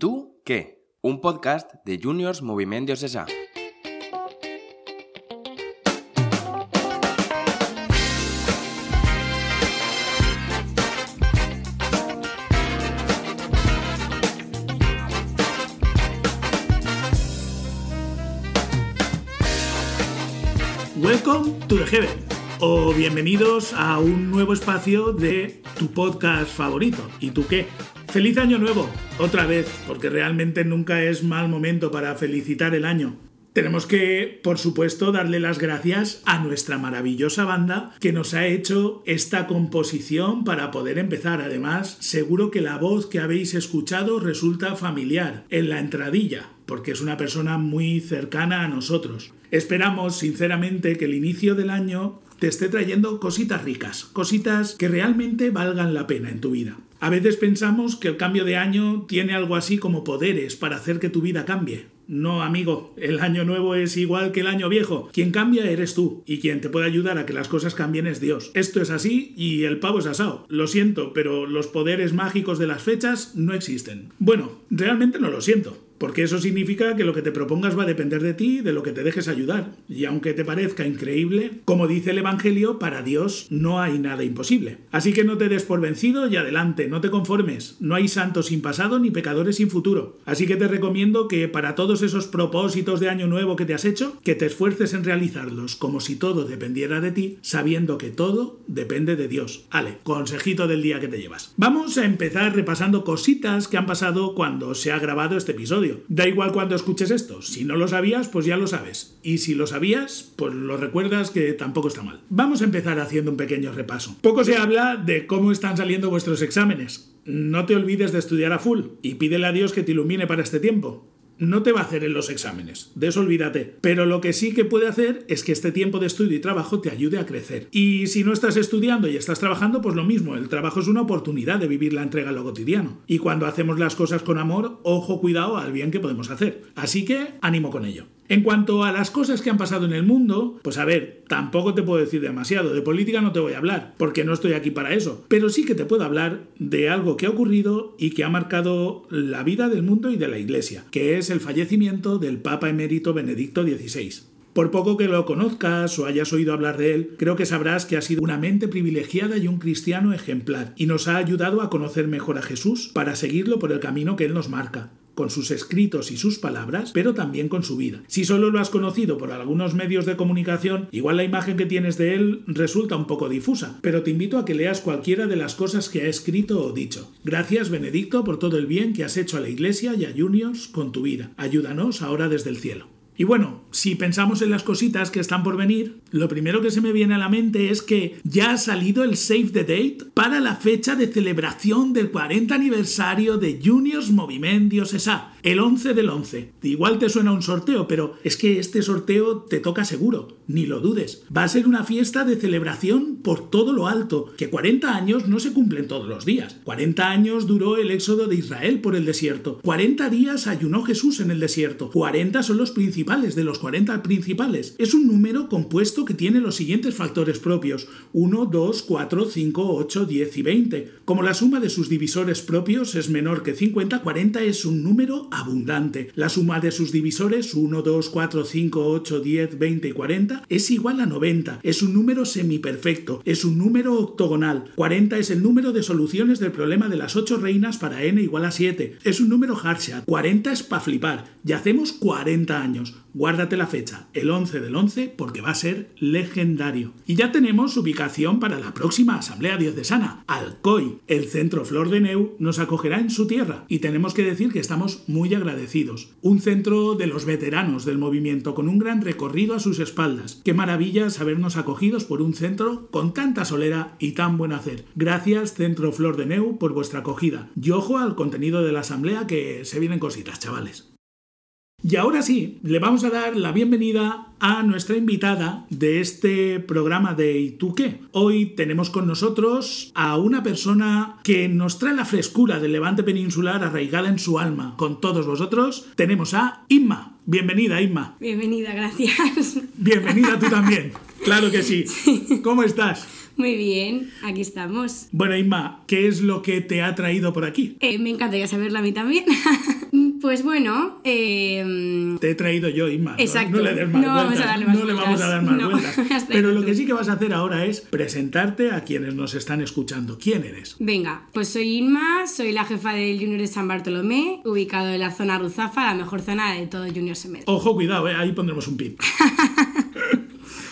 tú qué? Un podcast de Juniors Movimiento Sesa. Welcome to the Heaven o bienvenidos a un nuevo espacio de tu podcast favorito. ¿Y tú qué? Feliz año nuevo, otra vez, porque realmente nunca es mal momento para felicitar el año. Tenemos que, por supuesto, darle las gracias a nuestra maravillosa banda que nos ha hecho esta composición para poder empezar. Además, seguro que la voz que habéis escuchado resulta familiar en la entradilla, porque es una persona muy cercana a nosotros. Esperamos, sinceramente, que el inicio del año te esté trayendo cositas ricas, cositas que realmente valgan la pena en tu vida. A veces pensamos que el cambio de año tiene algo así como poderes para hacer que tu vida cambie. No, amigo, el año nuevo es igual que el año viejo. Quien cambia eres tú y quien te puede ayudar a que las cosas cambien es Dios. Esto es así y el pavo es asado. Lo siento, pero los poderes mágicos de las fechas no existen. Bueno, realmente no lo siento porque eso significa que lo que te propongas va a depender de ti, de lo que te dejes ayudar. Y aunque te parezca increíble, como dice el Evangelio, para Dios no hay nada imposible. Así que no te des por vencido y adelante, no te conformes. No hay santos sin pasado ni pecadores sin futuro. Así que te recomiendo que para todos esos propósitos de año nuevo que te has hecho, que te esfuerces en realizarlos como si todo dependiera de ti, sabiendo que todo depende de Dios. Ale, consejito del día que te llevas. Vamos a empezar repasando cositas que han pasado cuando se ha grabado este episodio. Da igual cuando escuches esto. Si no lo sabías, pues ya lo sabes. Y si lo sabías, pues lo recuerdas que tampoco está mal. Vamos a empezar haciendo un pequeño repaso. Poco se habla de cómo están saliendo vuestros exámenes. No te olvides de estudiar a full y pídele a Dios que te ilumine para este tiempo no te va a hacer en los exámenes, de eso olvídate. Pero lo que sí que puede hacer es que este tiempo de estudio y trabajo te ayude a crecer. Y si no estás estudiando y estás trabajando, pues lo mismo, el trabajo es una oportunidad de vivir la entrega en lo cotidiano. Y cuando hacemos las cosas con amor, ojo, cuidado al bien que podemos hacer. Así que ánimo con ello. En cuanto a las cosas que han pasado en el mundo, pues a ver, tampoco te puedo decir demasiado. De política no te voy a hablar, porque no estoy aquí para eso. Pero sí que te puedo hablar de algo que ha ocurrido y que ha marcado la vida del mundo y de la Iglesia, que es el fallecimiento del Papa emérito Benedicto XVI. Por poco que lo conozcas o hayas oído hablar de él, creo que sabrás que ha sido una mente privilegiada y un cristiano ejemplar, y nos ha ayudado a conocer mejor a Jesús para seguirlo por el camino que él nos marca con sus escritos y sus palabras, pero también con su vida. Si solo lo has conocido por algunos medios de comunicación, igual la imagen que tienes de él resulta un poco difusa, pero te invito a que leas cualquiera de las cosas que ha escrito o dicho. Gracias, Benedicto, por todo el bien que has hecho a la Iglesia y a Juniors con tu vida. Ayúdanos ahora desde el cielo. Y bueno, si pensamos en las cositas que están por venir, lo primero que se me viene a la mente es que ya ha salido el Save the Date para la fecha de celebración del 40 aniversario de Juniors Movimientos SA, el 11 del 11. Igual te suena un sorteo, pero es que este sorteo te toca seguro, ni lo dudes. Va a ser una fiesta de celebración por todo lo alto, que 40 años no se cumplen todos los días. 40 años duró el éxodo de Israel por el desierto. 40 días ayunó Jesús en el desierto. 40 son los principales de los 40 principales. Es un número compuesto que tiene los siguientes factores propios: 1, 2, 4, 5, 8, 10 y 20. Como la suma de sus divisores propios es menor que 50, 40 es un número abundante. La suma de sus divisores 1, 2, 4, 5, 8, 10, 20 y 40 es igual a 90. Es un número semiperfecto, es un número octogonal. 40 es el número de soluciones del problema de las 8 reinas para n igual a 7. Es un número Harshad. 40 es para flipar. Ya hacemos 40 años. Guárdate la fecha, el 11 del 11, porque va a ser legendario. Y ya tenemos ubicación para la próxima Asamblea Diocesana. Alcoy, el centro Flor de Neu, nos acogerá en su tierra y tenemos que decir que estamos muy agradecidos. Un centro de los veteranos del movimiento con un gran recorrido a sus espaldas. Qué maravilla sabernos acogidos por un centro con tanta solera y tan buen hacer. Gracias, Centro Flor de Neu, por vuestra acogida. Y ojo al contenido de la asamblea que se vienen cositas, chavales. Y ahora sí, le vamos a dar la bienvenida a nuestra invitada de este programa de ¿Y tú qué? Hoy tenemos con nosotros a una persona que nos trae la frescura del levante peninsular arraigada en su alma. Con todos vosotros tenemos a Inma. Bienvenida, Inma. Bienvenida, gracias. Bienvenida tú también. Claro que sí. ¿Cómo estás? Muy bien, aquí estamos. Bueno, Inma, ¿qué es lo que te ha traído por aquí? Eh, me encantaría saberlo a mí también. Pues bueno, eh, Te he traído yo, Inma. Exacto. No, le des más No vamos vueltas. a darle más no le vamos a dar más No, vueltas. Pero lo que sí que vas a hacer ahora es presentarte a quienes nos están escuchando. ¿Quién eres? venga, pues soy Inma, soy la jefa del Junior de San Bartolomé, ubicado en la zona Ruzafa, la mejor zona de todo Junior Semed. Ojo, cuidado, ¿eh? ahí pondremos un pip.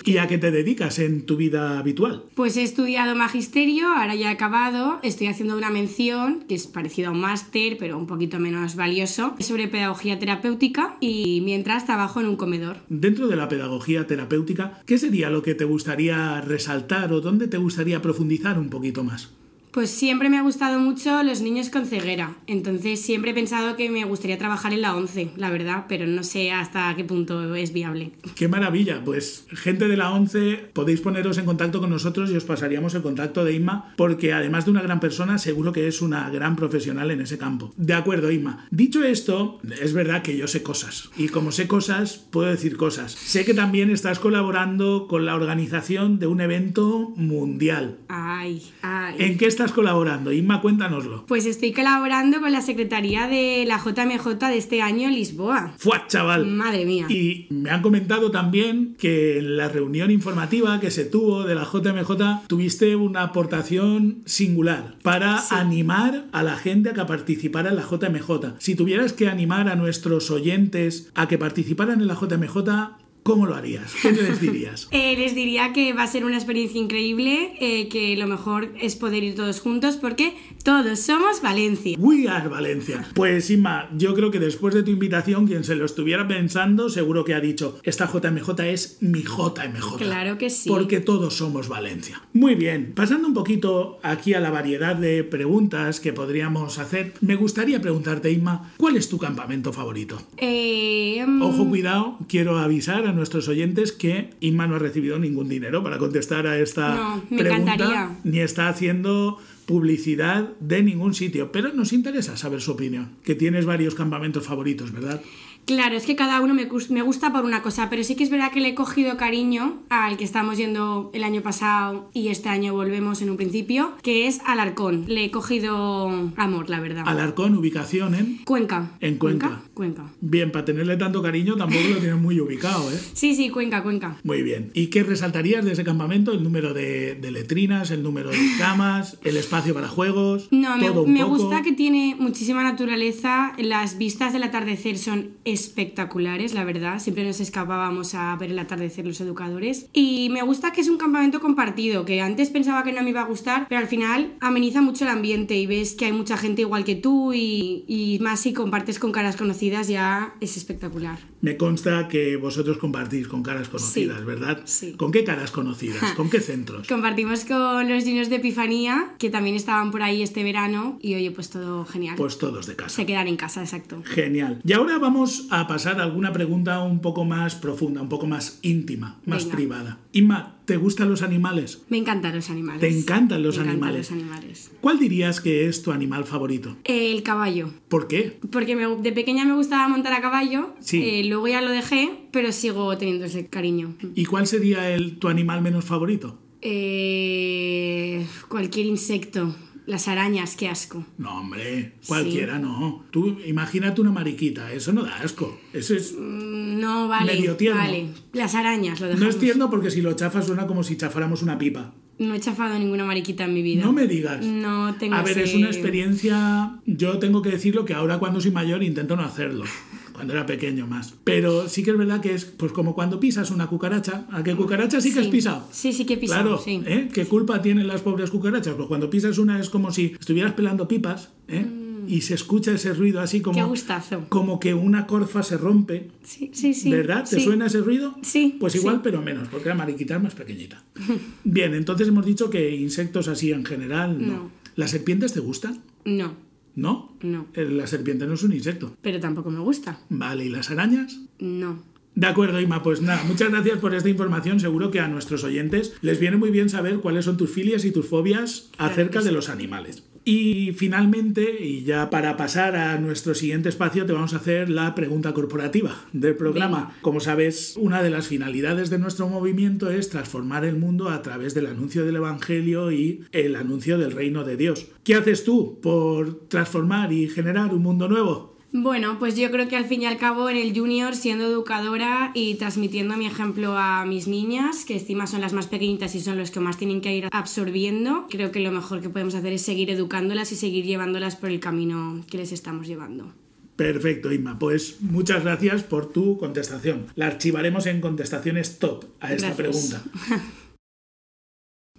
¿Y a qué te dedicas en tu vida habitual? Pues he estudiado magisterio, ahora ya he acabado, estoy haciendo una mención, que es parecido a un máster, pero un poquito menos valioso, sobre pedagogía terapéutica y mientras trabajo en un comedor. Dentro de la pedagogía terapéutica, ¿qué sería lo que te gustaría resaltar o dónde te gustaría profundizar un poquito más? Pues siempre me ha gustado mucho los niños con ceguera, entonces siempre he pensado que me gustaría trabajar en la 11, la verdad, pero no sé hasta qué punto es viable. ¡Qué maravilla! Pues gente de la 11, podéis poneros en contacto con nosotros y os pasaríamos el contacto de Inma, porque además de una gran persona, seguro que es una gran profesional en ese campo. De acuerdo, Inma. Dicho esto, es verdad que yo sé cosas. Y como sé cosas, puedo decir cosas. Sé que también estás colaborando con la organización de un evento mundial. Ay, ay. ¿En qué estás colaborando? Inma, cuéntanoslo. Pues estoy colaborando con la Secretaría de la JMJ de este año en Lisboa. ¡Fua, chaval! Madre mía. Y me han comentado también que en la reunión informativa que se tuvo de la JMJ tuviste una aportación singular para animar a la gente a que participara en la JMJ. Si tuvieras que animar a nuestros oyentes a que participaran en la JMJ, ¿cómo lo harías? ¿Qué les dirías? Eh, les diría que va a ser una experiencia increíble, eh, que lo mejor es poder ir todos juntos porque todos somos Valencia. We are Valencia. Pues Inma, yo creo que después de tu invitación, quien se lo estuviera pensando, seguro que ha dicho, esta JMJ es mi JMJ. Claro que sí. Porque todos somos Valencia. Muy bien, pasando un poquito aquí a la variedad de preguntas que podríamos hacer, me gustaría preguntarte, Inma, ¿cuál es tu campamento favorito? Eh, mm, Ojo, cuidado, quiero avisar a nuestros oyentes que Inma no ha recibido ningún dinero para contestar a esta No, me pregunta, encantaría. ni está haciendo publicidad de ningún sitio, pero nos interesa saber su opinión, que tienes varios campamentos favoritos, ¿verdad? Claro, es que cada uno me, gus- me gusta por una cosa, pero sí que es verdad que le he cogido cariño al que estamos yendo el año pasado y este año volvemos en un principio, que es Alarcón. Le he cogido amor, la verdad. Alarcón, ubicación en... Cuenca. En Cuenca. Cuenca. Bien, para tenerle tanto cariño tampoco lo tienes muy ubicado, ¿eh? Sí, sí, Cuenca, Cuenca. Muy bien. ¿Y qué resaltarías de ese campamento? ¿El número de, de letrinas, el número de camas, el espacio para juegos? No, me, todo un me poco? gusta que tiene muchísima naturaleza. Las vistas del atardecer son espectaculares, la verdad. Siempre nos escapábamos a ver el atardecer los educadores. Y me gusta que es un campamento compartido, que antes pensaba que no me iba a gustar, pero al final ameniza mucho el ambiente y ves que hay mucha gente igual que tú y, y más si compartes con caras conocidas ya es espectacular. Me consta que vosotros compartís con caras conocidas, Sí, ¿verdad? sí. ¿Con qué caras conocidas? ¿Con qué centros? Compartimos con los niños de Epifanía, que también estaban por ahí este verano y oye, pues todo genial. Pues todos de casa. Se quedan en casa, exacto. Genial. Y ahora vamos a pasar a alguna pregunta un poco más profunda, un poco más íntima, más Venga. privada. Inma, ¿te gustan los animales? Me encantan los animales. Te encantan los Me encantan animales. los animales. ¿Cuál dirías que es tu animal favorito? El caballo. ¿Por qué? Porque me- de pequeña me gustaba montar a caballo. Sí. eh, luego ya lo dejé, pero sigo teniendo ese cariño. ¿Y cuál sería el, tu animal menos favorito? Eh, cualquier insecto. Las arañas, qué asco. No, hombre, cualquiera no. Tú imagínate una mariquita, eso no da asco. Eso es... Mm, No, vale. Medio tierno. Vale. Las arañas, lo dejamos. No es tierno porque si lo chafas suena como si chafáramos una pipa. No he chafado ninguna mariquita en mi vida. No me digas. No tengo A ver, ese- es una experiencia. Yo tengo que decirlo que ahora cuando soy mayor intento no hacerlo. Cuando era pequeño más. Pero sí que es verdad que es pues como cuando pisas una cucaracha. ¿A qué cucaracha sí que has pisado? Sí, sí que he pisado, Claro, sí. ¿eh? ¿Qué culpa tienen las pobres cucarachas? Pues cuando pisas una es como si estuvieras pelando pipas, ¿eh? Y se escucha ese ruido así como. Mm. Qué gustazo. Como que una corfa se rompe. Sí, sí, sí. ¿Verdad? ¿Te sí. suena ese ruido? Sí, Pues igual, sí. pero menos, porque la mariquita es más pequeñita. Bien, entonces hemos dicho que insectos así en general no. No. ¿Las serpientes te gustan? No, ¿No? no. Eh, La serpiente no es un insecto. Pero tampoco me gusta. Vale, ¿y las arañas? No. De acuerdo, Ima, pues nada, muchas gracias por esta información. Seguro que a nuestros oyentes les viene muy bien saber cuáles son tus filias y tus fobias acerca de los animales. Y finalmente, y ya para pasar a nuestro siguiente espacio, te vamos a hacer la pregunta corporativa del programa. Como sabes, una de las finalidades de nuestro movimiento es transformar el mundo a través del anuncio del Evangelio y el anuncio del reino de Dios. ¿Qué haces tú por transformar y generar un mundo nuevo? Bueno, pues yo creo que al fin y al cabo en el junior, siendo educadora y transmitiendo mi ejemplo a mis niñas, que encima son las más pequeñitas y son los que más tienen que ir absorbiendo, creo que lo mejor que podemos hacer es seguir educándolas y seguir llevándolas por el camino que les estamos llevando. Perfecto, Inma. Pues muchas gracias por tu contestación. La archivaremos en contestaciones top a esta Gracias. pregunta.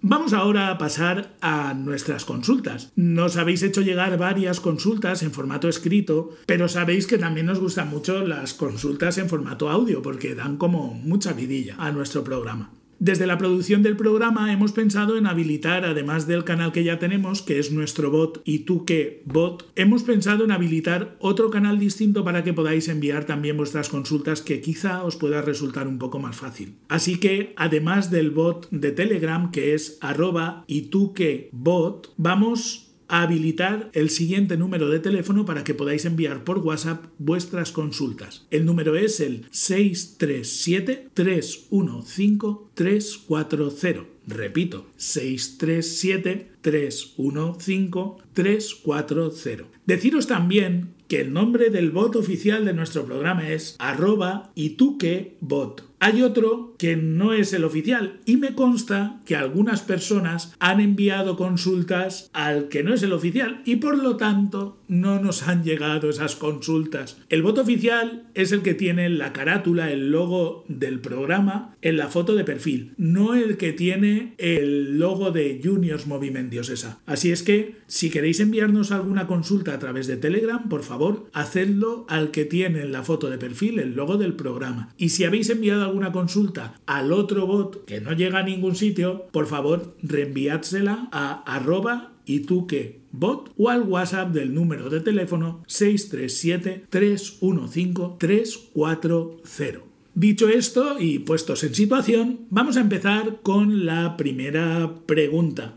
Vamos ahora a pasar a nuestras consultas. Nos habéis hecho llegar varias consultas en formato escrito, pero sabéis que también nos gustan mucho las consultas en formato audio porque dan como mucha vidilla a nuestro programa. Desde la producción del programa hemos pensado en habilitar, además del canal que ya tenemos, que es nuestro bot y tú qué bot, hemos pensado en habilitar otro canal distinto para que podáis enviar también vuestras consultas que quizá os pueda resultar un poco más fácil. Así que, además del bot de Telegram, que es arroba y tú bot, vamos habilitar el siguiente número de teléfono para que podáis enviar por WhatsApp vuestras consultas. El número es el 637-315-340. Repito, 637-315-340. Deciros también que el nombre del bot oficial de nuestro programa es arroba y tú bot. Hay otro que no es el oficial y me consta que algunas personas han enviado consultas al que no es el oficial y por lo tanto no nos han llegado esas consultas. El bot oficial es el que tiene la carátula, el logo del programa en la foto de perfil, no el que tiene el logo de Juniors Moviment Diosesa. Así es que si queréis enviarnos alguna consulta a través de Telegram, por favor, hacedlo al que tiene en la foto de perfil el logo del programa. Y si habéis enviado alguna consulta al otro bot que no llega a ningún sitio, por favor, reenviádsela a arroba y tú o al WhatsApp del número de teléfono 637-315-340. Dicho esto y puestos en situación, vamos a empezar con la primera pregunta.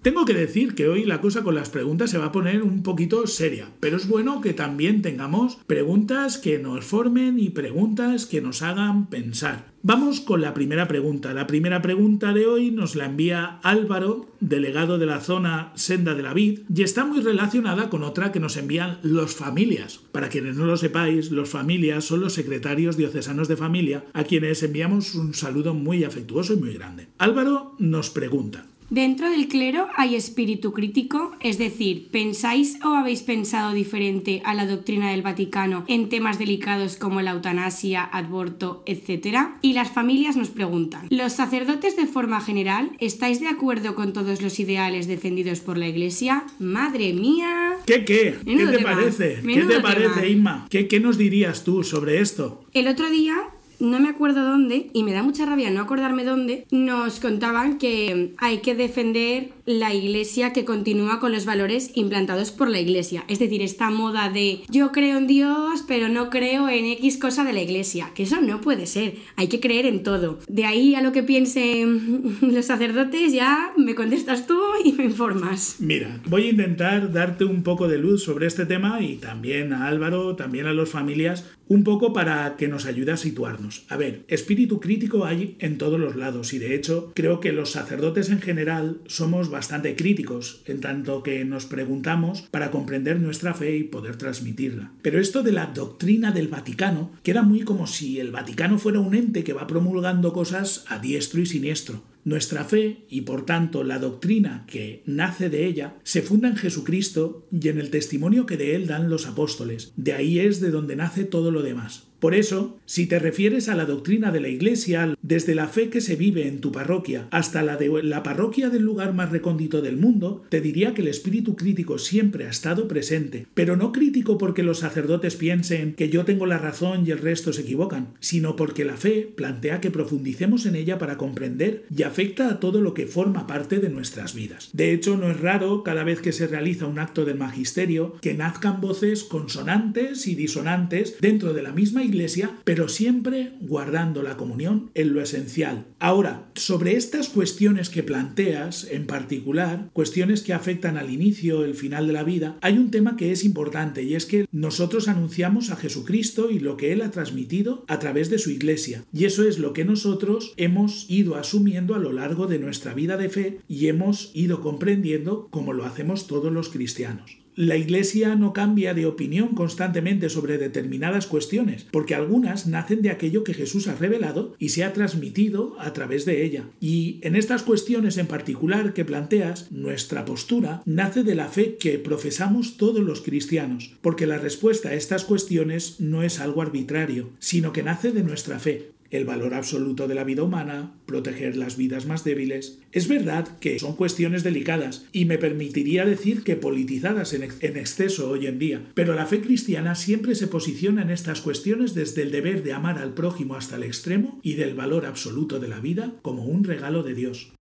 Tengo que decir que hoy la cosa con las preguntas se va a poner un poquito seria, pero es bueno que también tengamos preguntas que nos formen y preguntas que nos hagan pensar. Vamos con la primera pregunta. La primera pregunta de hoy nos la envía Álvaro, delegado de la zona Senda de la Vid, y está muy relacionada con otra que nos envían los familias. Para quienes no lo sepáis, los familias son los secretarios diocesanos de familia, a quienes enviamos un saludo muy afectuoso y muy grande. Álvaro nos pregunta. Dentro del clero hay espíritu crítico, es decir, ¿pensáis o habéis pensado diferente a la doctrina del Vaticano en temas delicados como la eutanasia, aborto, etc.? Y las familias nos preguntan, ¿los sacerdotes de forma general estáis de acuerdo con todos los ideales defendidos por la Iglesia? ¡Madre mía! ¿Qué qué? ¿Qué te tema, parece? ¿Qué te parece. Inma? ¿Qué, ¿Qué nos dirías tú sobre esto? El otro día, no me acuerdo dónde, y me da mucha rabia no acordarme dónde, nos contaban que hay que defender la iglesia que continúa con los valores implantados por la iglesia. Es decir, esta moda de yo creo en Dios, pero no creo en X cosa de la iglesia. Que eso no puede ser. Hay que creer en todo. De ahí a lo que piensen los sacerdotes, ya me contestas tú y me informas. Mira, voy a intentar darte un poco de luz sobre este tema y también a Álvaro, también a las familias, un poco para que nos ayude a situarnos. A ver, espíritu crítico hay en todos los lados y de hecho creo que los sacerdotes en general somos bastante críticos en tanto que nos preguntamos para comprender nuestra fe y poder transmitirla. Pero esto de la doctrina del Vaticano queda muy como si el Vaticano fuera un ente que va promulgando cosas a diestro y siniestro. Nuestra fe y por tanto la doctrina que nace de ella se funda en Jesucristo y en el testimonio que de él dan los apóstoles. De ahí es de donde nace todo lo demás. Por eso, si te refieres a la doctrina de la Iglesia, desde la fe que se vive en tu parroquia hasta la de la parroquia del lugar más recóndito del mundo, te diría que el espíritu crítico siempre ha estado presente, pero no crítico porque los sacerdotes piensen que yo tengo la razón y el resto se equivocan, sino porque la fe plantea que profundicemos en ella para comprender y afecta a todo lo que forma parte de nuestras vidas. De hecho, no es raro cada vez que se realiza un acto del magisterio que nazcan voces consonantes y disonantes dentro de la misma iglesia, pero siempre guardando la comunión en esencial. Ahora, sobre estas cuestiones que planteas, en particular, cuestiones que afectan al inicio, el final de la vida, hay un tema que es importante y es que nosotros anunciamos a Jesucristo y lo que Él ha transmitido a través de su iglesia. Y eso es lo que nosotros hemos ido asumiendo a lo largo de nuestra vida de fe y hemos ido comprendiendo como lo hacemos todos los cristianos. La Iglesia no cambia de opinión constantemente sobre determinadas cuestiones, porque algunas nacen de aquello que Jesús ha revelado y se ha transmitido a través de ella. Y en estas cuestiones en particular que planteas, nuestra postura nace de la fe que profesamos todos los cristianos, porque la respuesta a estas cuestiones no es algo arbitrario, sino que nace de nuestra fe el valor absoluto de la vida humana, proteger las vidas más débiles. Es verdad que son cuestiones delicadas y me permitiría decir que politizadas en, exceso hoy en día, pero la fe cristiana siempre se posiciona en estas cuestiones desde el deber de amar al prójimo hasta el extremo y del valor absoluto de la vida como un regalo de Dios.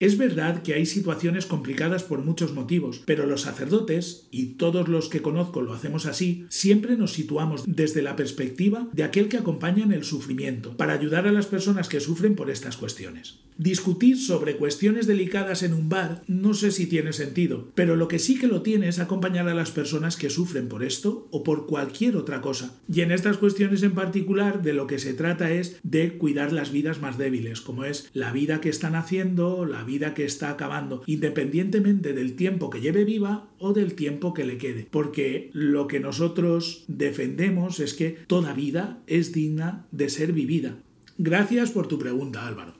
Es verdad que hay situaciones complicadas por muchos motivos, pero los sacerdotes, y todos los que conozco lo hacemos así, siempre nos situamos desde la perspectiva de aquel que acompaña en el sufrimiento, para ayudar a las personas que sufren por estas cuestiones. Discutir sobre cuestiones delicadas en un bar no sé si tiene sentido, pero lo que sí que lo tiene es acompañar a las personas que sufren por esto o por cualquier otra cosa. Y en estas cuestiones en particular de lo que se trata es de cuidar las vidas más débiles, como es la vida que están haciendo, la vida que está acabando, independientemente del tiempo que lleve viva o del tiempo que le quede. Porque lo que nosotros defendemos es que toda vida es digna de ser vivida. Gracias por tu pregunta, Álvaro.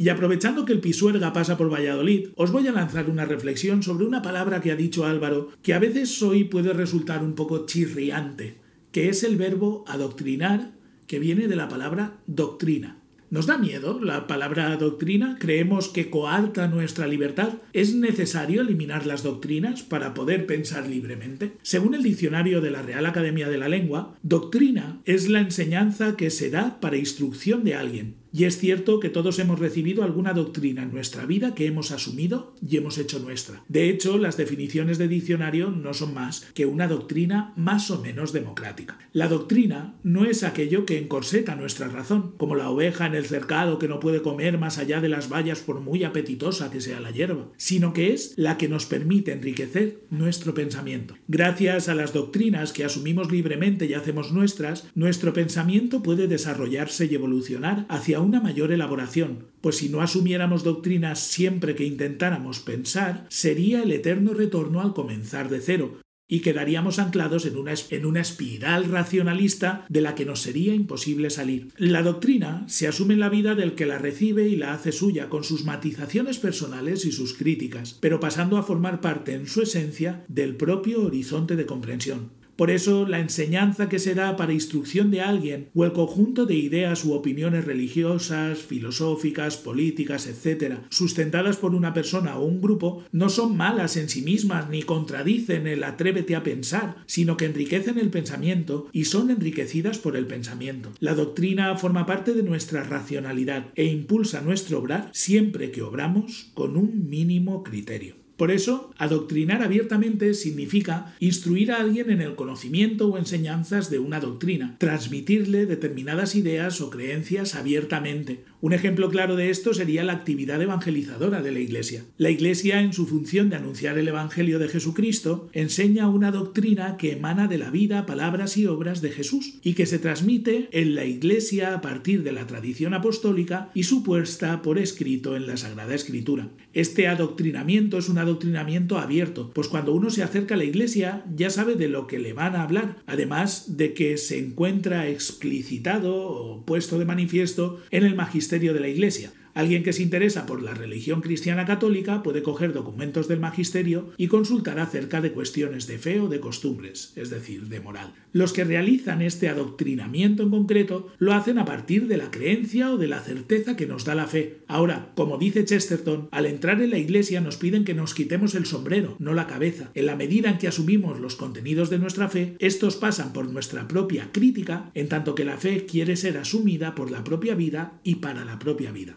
Y aprovechando que el Pisuerga pasa por Valladolid, os voy a lanzar una reflexión sobre una palabra que ha dicho Álvaro que a veces hoy puede resultar un poco chirriante, que es el verbo adoctrinar, que viene de la palabra doctrina. ¿Nos da miedo la palabra doctrina? ¿Creemos que coarta nuestra libertad? ¿Es necesario eliminar las doctrinas para poder pensar libremente? Según el diccionario de la Real Academia de la Lengua, doctrina es la enseñanza que se da para instrucción de alguien, y es cierto que todos hemos recibido alguna doctrina en nuestra vida que hemos asumido y hemos hecho nuestra. De hecho, las definiciones de diccionario no son más que una doctrina más o menos democrática. La doctrina no es aquello que encorseta nuestra razón, como la oveja en el cercado que no puede comer más allá de las vallas por muy apetitosa que sea la hierba, sino que es la que nos permite enriquecer nuestro pensamiento. Gracias a las doctrinas que asumimos libremente y hacemos nuestras, nuestro pensamiento puede desarrollarse y evolucionar hacia una mayor elaboración, pues si no asumiéramos doctrinas siempre que intentáramos pensar, sería el eterno retorno al comenzar de cero, y quedaríamos anclados en una, en una, espiral racionalista de la que nos sería imposible salir. La doctrina se asume en la vida del que la recibe y la hace suya, con sus matizaciones personales y sus críticas, pero pasando a formar parte en su esencia del propio horizonte de comprensión. Por eso, la enseñanza que se da para instrucción de alguien o el conjunto de ideas u opiniones religiosas, filosóficas, políticas, etc., sustentadas por una persona o un grupo, no son malas en sí mismas ni contradicen el atrévete a pensar, sino que enriquecen el pensamiento y son enriquecidas por el pensamiento. La doctrina forma parte de nuestra racionalidad e impulsa nuestro obrar siempre que obramos con un mínimo criterio. Por eso, adoctrinar abiertamente significa instruir a alguien en el conocimiento o enseñanzas de una doctrina, transmitirle determinadas ideas o creencias abiertamente, un ejemplo claro de esto sería la actividad evangelizadora de la Iglesia. La Iglesia, en su función de anunciar el Evangelio de Jesucristo, enseña una doctrina que emana de la vida, palabras y obras de Jesús y que se transmite en la Iglesia a partir de la tradición apostólica y su puesta por escrito en la Sagrada Escritura. Este adoctrinamiento es un adoctrinamiento abierto, pues cuando uno se acerca a la Iglesia ya sabe de lo que le van a hablar, además de que se encuentra explicitado o puesto de manifiesto en el magisterio de la Iglesia, Alguien que se interesa por la religión cristiana católica puede coger documentos del magisterio y consultar acerca de cuestiones de fe o de costumbres, es decir, de moral. Los que realizan este adoctrinamiento en concreto lo hacen a partir de la creencia o de la certeza que nos da la fe. Ahora, como dice Chesterton, al entrar en la iglesia nos piden que nos quitemos el sombrero, no la cabeza. En la medida en que asumimos los contenidos de nuestra fe, estos pasan por nuestra propia crítica, en tanto que la fe quiere ser asumida por la propia vida y para la propia vida.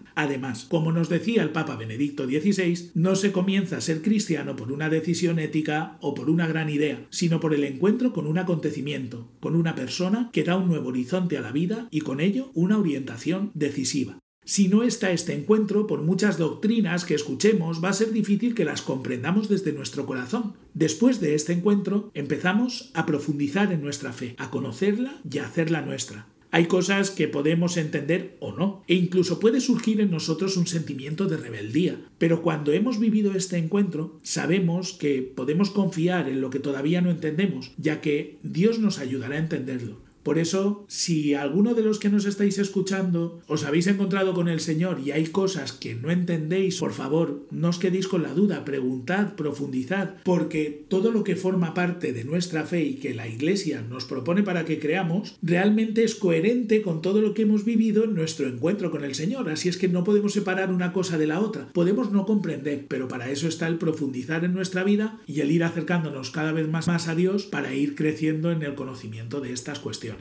Como nos decía el Papa Benedicto XVI, no se comienza a ser cristiano por una decisión ética o por una gran idea, sino por el encuentro con un acontecimiento, con una persona que da un nuevo horizonte a la vida y con ello una orientación decisiva. Si no está este encuentro, por muchas doctrinas que escuchemos, va a ser difícil que las comprendamos desde nuestro corazón. Después de este encuentro, empezamos a profundizar en nuestra fe, a conocerla y a hacerla nuestra. Hay cosas que podemos entender o no, e incluso puede surgir en nosotros un sentimiento de rebeldía. Pero cuando hemos vivido este encuentro, sabemos que podemos confiar en lo que todavía no entendemos, ya que Dios nos ayudará a entenderlo. Por eso, si alguno de los que nos estáis escuchando os habéis encontrado con el Señor y hay cosas que no entendéis, por favor, no os quedéis con la duda, preguntad, profundizad, porque todo lo que forma parte de nuestra fe y que la Iglesia nos propone para que creamos, realmente es coherente con todo lo que hemos vivido en nuestro encuentro con el Señor. Así es que no podemos separar una cosa de la otra. Podemos no comprender, pero para eso está el profundizar en nuestra vida y el ir acercándonos cada vez más, más a Dios para ir creciendo en el conocimiento de estas cuestiones.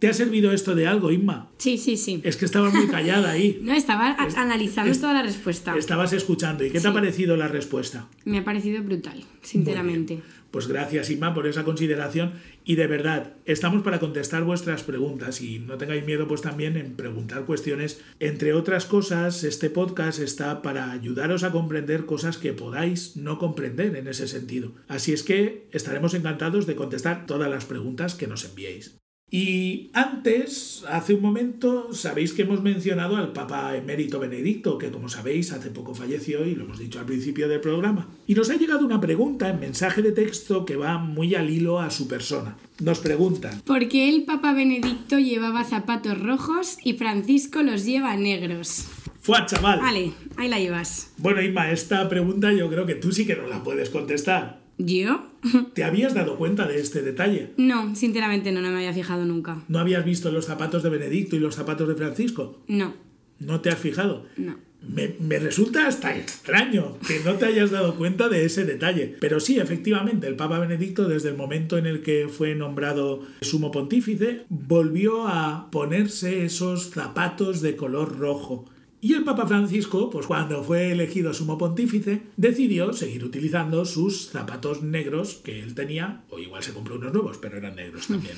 ¿Te ha servido esto de algo, Inma? Sí, sí, sí. Es que estabas muy callada ahí. No, estaba analizando toda la respuesta. Estabas escuchando. ¿Y qué te ha parecido la respuesta? Me ha parecido brutal, sinceramente. Pues gracias, Inma, por esa consideración. Y de verdad, estamos para contestar vuestras preguntas y no tengáis miedo pues también en preguntar cuestiones. Entre otras cosas, este podcast está para ayudaros a comprender cosas que podáis no comprender en ese sentido. Así es que estaremos encantados de contestar todas las preguntas que nos enviéis. Y antes, hace un momento, sabéis que hemos mencionado al Papa Emérito Benedicto, que como sabéis hace poco falleció y lo hemos dicho al principio del programa. Y nos ha llegado una pregunta en mensaje de texto que va muy al hilo a su persona. Nos preguntan. ¿Por qué el Papa Benedicto llevaba zapatos rojos y Francisco los lleva negros? ¡Fua, chaval! Vale, ahí la llevas. Bueno, Inma, esta pregunta yo creo que tú sí que no la puedes contestar. ¿Yo? ¿Te habías dado cuenta de este detalle? No, sinceramente no, no me había fijado nunca. ¿No habías visto los zapatos de Benedicto y los zapatos de Francisco? No. ¿No te has fijado? No. Me, me, resulta hasta extraño que no te hayas dado cuenta de ese detalle. Pero sí, efectivamente, el Papa Benedicto, desde el momento en el que fue nombrado sumo pontífice, volvió a ponerse esos zapatos de color rojo. Y el Papa Francisco, pues cuando fue elegido sumo pontífice, decidió seguir utilizando sus zapatos negros que él tenía, o igual se compró unos nuevos, pero eran negros también.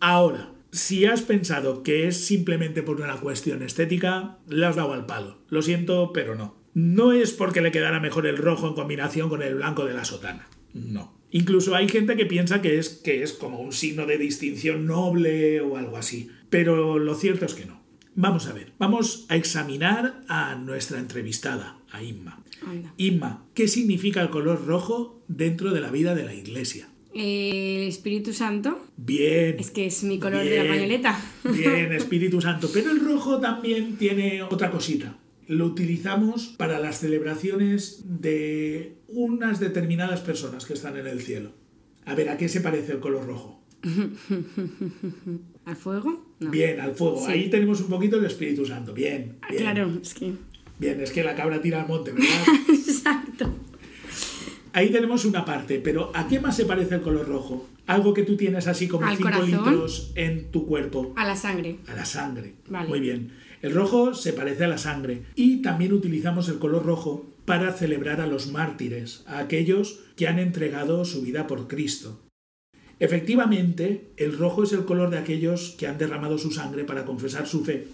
Ahora, si has pensado que es simplemente por una cuestión estética, le has dado al palo. Lo siento, pero no. No es porque le quedara mejor el rojo en combinación con el blanco de la sotana. No. Incluso hay gente que piensa que es, que es como un signo de distinción noble o algo así. Pero lo cierto es que no. Vamos a ver, vamos a examinar a nuestra entrevistada, a Inma. Anda. Inma, ¿qué significa el color rojo dentro de la vida de la iglesia? El Espíritu Santo. Bien. Es que es mi color de la pañoleta. Bien, Espíritu Santo. Pero el rojo también tiene otra cosita. Lo utilizamos para las celebraciones de unas determinadas personas que están en el cielo. A ver, ¿a qué se parece el color rojo? ¿Al fuego? No. Bien, al fuego. Sí. Ahí tenemos un poquito el Espíritu Santo. Bien, Ah, bien. Claro, es que. Bien, es que la cabra tira al monte, ¿verdad? Exacto. Ahí tenemos una parte, pero ¿a qué más se parece el color rojo? Algo que tú tienes así como Al 5 corazón. litros en tu cuerpo. A la sangre. A la sangre. Vale. Muy bien. El rojo se parece a la sangre y también utilizamos el color rojo para celebrar a los mártires, a aquellos que han entregado su vida por Cristo. Efectivamente, el rojo es el color de aquellos que han derramado su sangre para confesar su fe.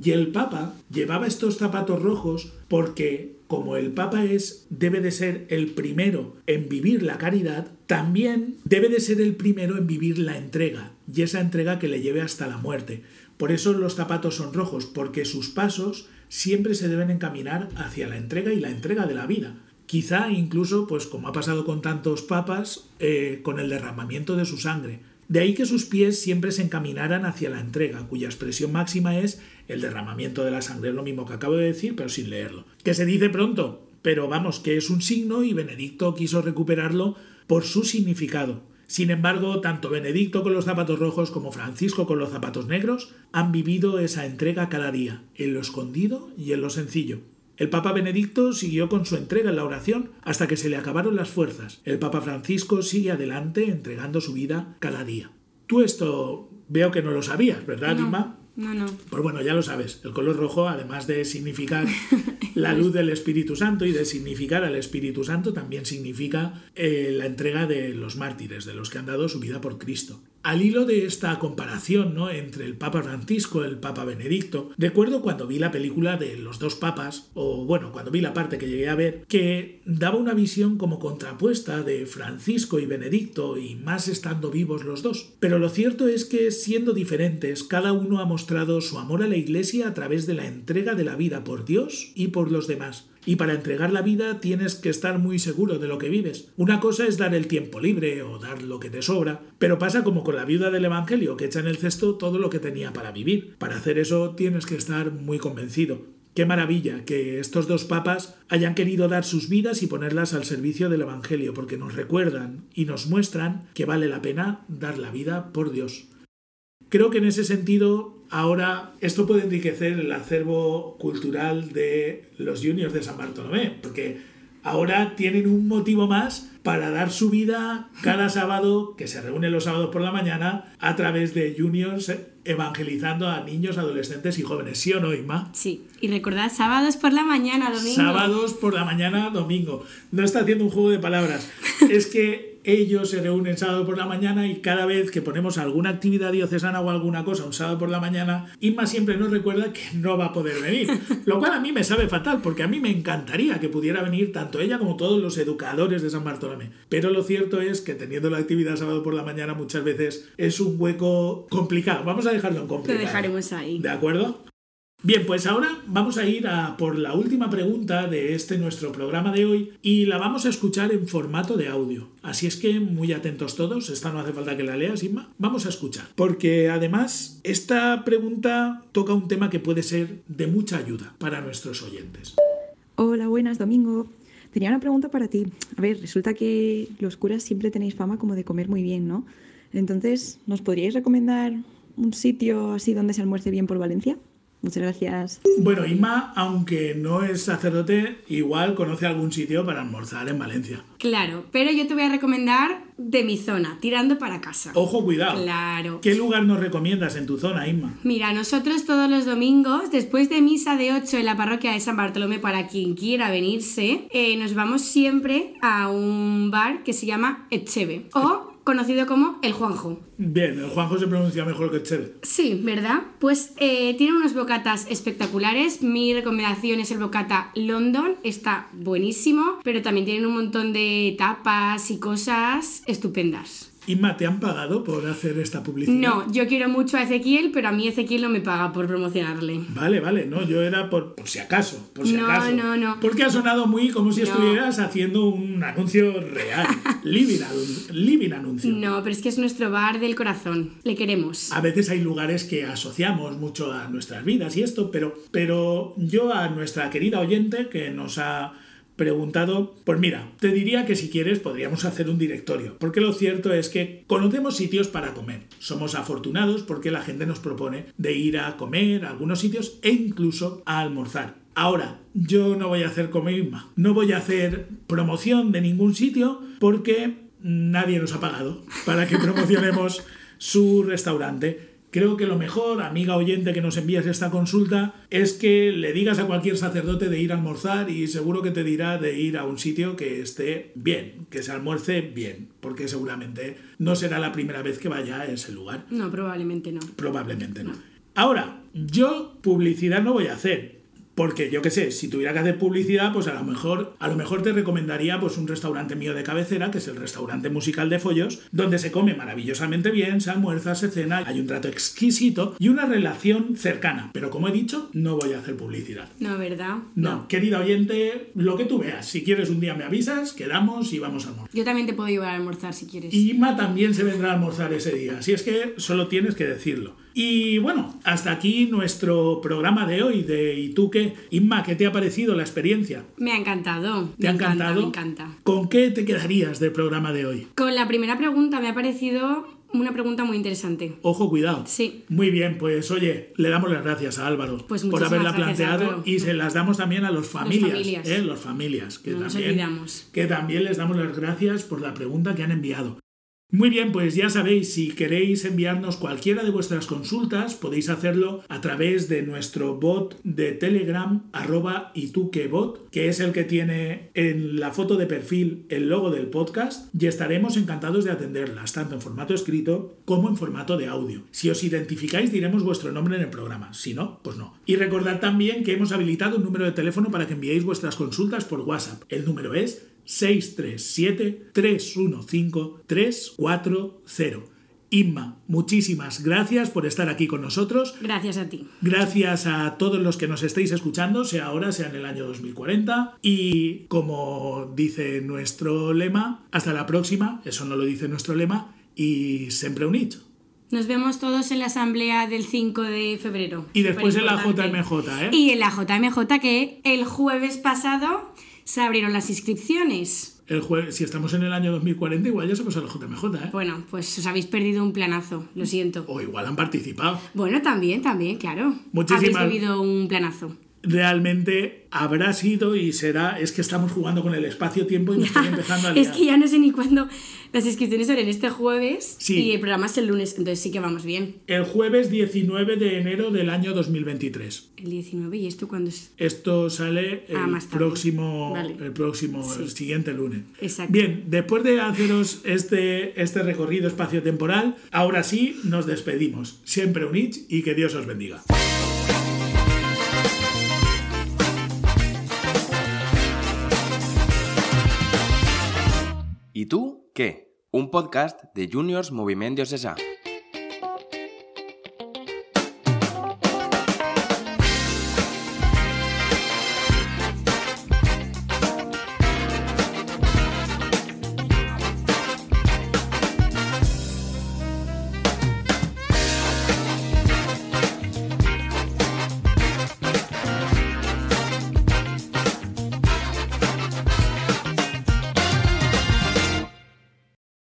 Y el Papa llevaba estos zapatos rojos porque, como el Papa es, debe de ser el primero en vivir la caridad, también debe de ser el primero en vivir la entrega, y esa entrega que le lleve hasta la muerte. Por eso los zapatos son rojos, porque sus pasos siempre se deben encaminar hacia la entrega y la entrega de la vida. Quizá incluso, pues como ha pasado con tantos papas, eh, con el derramamiento de su sangre. De ahí que sus pies siempre se encaminaran hacia la entrega, cuya expresión máxima es el derramamiento de la sangre. Es lo mismo que acabo de decir, pero sin leerlo. Que se dice pronto, pero vamos, que es un signo y Benedicto quiso recuperarlo por su significado. Sin embargo, tanto Benedicto con los zapatos rojos como Francisco con los zapatos negros han vivido esa entrega cada día, en lo escondido y en lo sencillo. El Papa Benedicto siguió con su entrega en la oración hasta que se le acabaron las fuerzas. El Papa Francisco sigue adelante entregando su vida cada día. Tú esto veo que no lo sabías, ¿verdad, No, Inma? no, no. Pues bueno, ya lo sabes. El color rojo, además de significar la luz del Espíritu Santo y de significar al Espíritu Santo, también significa eh, la entrega de los mártires, de los que han dado su vida por Cristo. Al hilo de esta comparación ¿no? entre el Papa Francisco y el Papa Benedicto, recuerdo cuando vi la película de los dos papas, o bueno, cuando vi la parte que llegué a ver, que daba una visión como contrapuesta de Francisco y Benedicto, y más estando vivos los dos. Pero lo cierto es que, siendo diferentes, cada uno ha mostrado su amor a la Iglesia a través de la entrega de la vida por Dios y por los demás. Y para entregar la vida tienes que estar muy seguro de lo que vives. Una cosa es dar el tiempo libre o dar lo que te sobra, pero pasa como con la viuda del Evangelio que echa en el cesto todo lo que tenía para vivir. Para hacer eso tienes que estar muy convencido. Qué maravilla que estos dos papas hayan querido dar sus vidas y ponerlas al servicio del Evangelio, porque nos recuerdan y nos muestran que vale la pena dar la vida por Dios. Creo que en ese sentido ahora esto puede enriquecer el acervo cultural de los juniors de San Bartolomé, porque ahora tienen un motivo más para dar su vida cada sábado, que se reúnen los sábados por la mañana, a través de juniors evangelizando a niños, adolescentes y jóvenes. ¿Sí o no, Inma? Sí. Y recordad, sábados por la mañana, domingo. Sábados por la mañana, domingo. No está haciendo un juego de palabras. es que ellos se reúnen sábado por la mañana y cada vez que ponemos alguna actividad diocesana o alguna cosa un sábado por la mañana, Inma siempre nos recuerda que no va a poder venir. Lo cual a mí me sabe fatal, porque a mí me encantaría que pudiera venir tanto ella como todos los educadores de San Bartolomé. Pero lo cierto es que teniendo la actividad sábado por la mañana muchas veces es un hueco complicado. Vamos a dejarlo en complicado. Lo dejaremos ahí. ¿De acuerdo? Bien, pues ahora vamos a ir a por la última pregunta de este nuestro programa de hoy y la vamos a escuchar en formato de audio. Así es que muy atentos todos, esta no hace falta que la leas, Inma. Vamos a escuchar, porque además esta pregunta toca un tema que puede ser de mucha ayuda para nuestros oyentes. Hola, buenas, Domingo. Tenía una pregunta para ti. A ver, resulta que los curas siempre tenéis fama como de comer muy bien, ¿no? Entonces, ¿nos podríais recomendar un sitio así donde se almuerce bien por Valencia? Muchas gracias. Bueno, Inma, aunque no es sacerdote, igual conoce algún sitio para almorzar en Valencia. Claro, pero yo te voy a recomendar de mi zona, tirando para casa. Ojo, cuidado. Claro. ¿Qué lugar nos recomiendas en tu zona, Inma? Mira, nosotros todos los domingos, después de misa de 8 en la parroquia de San Bartolomé, para quien quiera venirse, eh, nos vamos siempre a un bar que se llama Echeve. O conocido como el Juanjo. Bien, el Juanjo se pronuncia mejor que Echeve. Sí, ¿verdad? Pues eh, tiene unos bocatas espectaculares. Mi recomendación es el bocata London, está buenísimo, pero también tienen un montón de tapas y cosas estupendas. Inma, ¿te han pagado por hacer esta publicidad? No, yo quiero mucho a Ezequiel, pero a mí Ezequiel no me paga por promocionarle. Vale, vale, no, yo era por, por si acaso, por si No, acaso. no, no. Porque ha sonado muy como si No. estuvieras haciendo un anuncio real. living, living anuncio. No, pero es que es nuestro bar del corazón. Le queremos. A veces hay lugares que asociamos mucho a nuestras vidas y esto, pero, pero yo a nuestra querida oyente que nos ha preguntado, pues mira, te diría que si quieres podríamos hacer un directorio, porque lo cierto es que conocemos sitios para comer. Somos afortunados porque la gente nos propone de ir a comer a algunos sitios e incluso a almorzar. Ahora, yo no voy a hacer como Inma, no voy a hacer promoción de ningún sitio porque nadie nos ha pagado para que promocionemos su restaurante. Creo que lo mejor, amiga oyente que nos envías esta consulta, es que le digas a cualquier sacerdote de ir a almorzar y seguro que te dirá de ir a un sitio que esté bien, que se almuerce bien, porque seguramente no será la primera vez que vaya a ese lugar. No, probablemente no. Probablemente no. Ahora, yo publicidad no voy a hacer. Porque yo qué sé, si tuviera que hacer publicidad, pues a lo mejor, a lo mejor te recomendaría pues un restaurante mío de cabecera, que es el restaurante musical de Follos, donde se come maravillosamente bien, se almuerza, se cena, hay un trato exquisito y una relación cercana. Pero como he dicho, no voy a hacer publicidad. No, ¿verdad? No, querida oyente, lo que tú veas. Si quieres un día me avisas, quedamos y vamos a almorzar. Yo también te puedo llevar a almorzar si quieres. Y Inma también se vendrá a almorzar ese día, así es que solo tienes que decirlo. Y bueno, hasta aquí nuestro programa de hoy de ¿Y tú qué? Inma, ¿qué te ha parecido la experiencia? Me ha encantado. ¿Te me ha encanta, encantado? me encanta. ¿Con qué te quedarías del programa de hoy? Con la primera pregunta me ha parecido una pregunta muy interesante. Ojo, cuidado. Sí. Muy bien, pues oye, le damos las gracias a Álvaro Pues por haberla planteado y se las damos también a los familias, familias. ¿eh? los familias, que No nos olvidamos. que también les damos las gracias por la pregunta que han enviado. Muy bien, pues ya sabéis, si queréis enviarnos cualquiera de vuestras consultas, podéis hacerlo a través de nuestro bot de Telegram, arroba ituquebot, que es el que tiene en la foto de perfil el logo del podcast, y estaremos encantados de atenderlas, tanto en formato escrito como en formato de audio. Si os identificáis, diremos vuestro nombre en el programa, si no, pues no. Y recordad también que hemos habilitado un número de teléfono para que enviéis vuestras consultas por WhatsApp. El número es 637-315-340. Inma, muchísimas gracias por estar aquí con nosotros. Gracias a ti. Gracias a todos los que nos estéis escuchando, sea ahora, sea en el año 2040. Y como dice nuestro lema, hasta la próxima, eso no lo dice nuestro lema, y siempre un hecho. Nos vemos todos en la asamblea del 5 de febrero. Y después en la. JMJ, ¿eh? Y en la JMJ que el jueves pasado se abrieron las inscripciones. El jueves, si estamos en el año 2040, igual ya se pasa la JMJ, ¿eh? Bueno, pues os habéis perdido un planazo, lo siento. O igual han participado. Bueno, también, también, claro. Muchísimas- Habéis vivido un planazo. Realmente habrá sido y será. Es que estamos jugando con el espacio-tiempo y me estoy empezando a es liar. que ya no sé ni cuándo las inscripciones en este jueves Sí. y el programa es el lunes, entonces sí que vamos bien. El jueves 19 de enero del año 2023. El 19 y esto cuando es... Esto sale el Ah, más próximo, Vale. el próximo, Sí. el siguiente lunes. Exacto. Bien, después de haceros este, este recorrido espacio-temporal, ahora sí nos despedimos. Siempre un ich y que Dios os bendiga. Qué? Un podcast de Juniors Moviment Diocesà.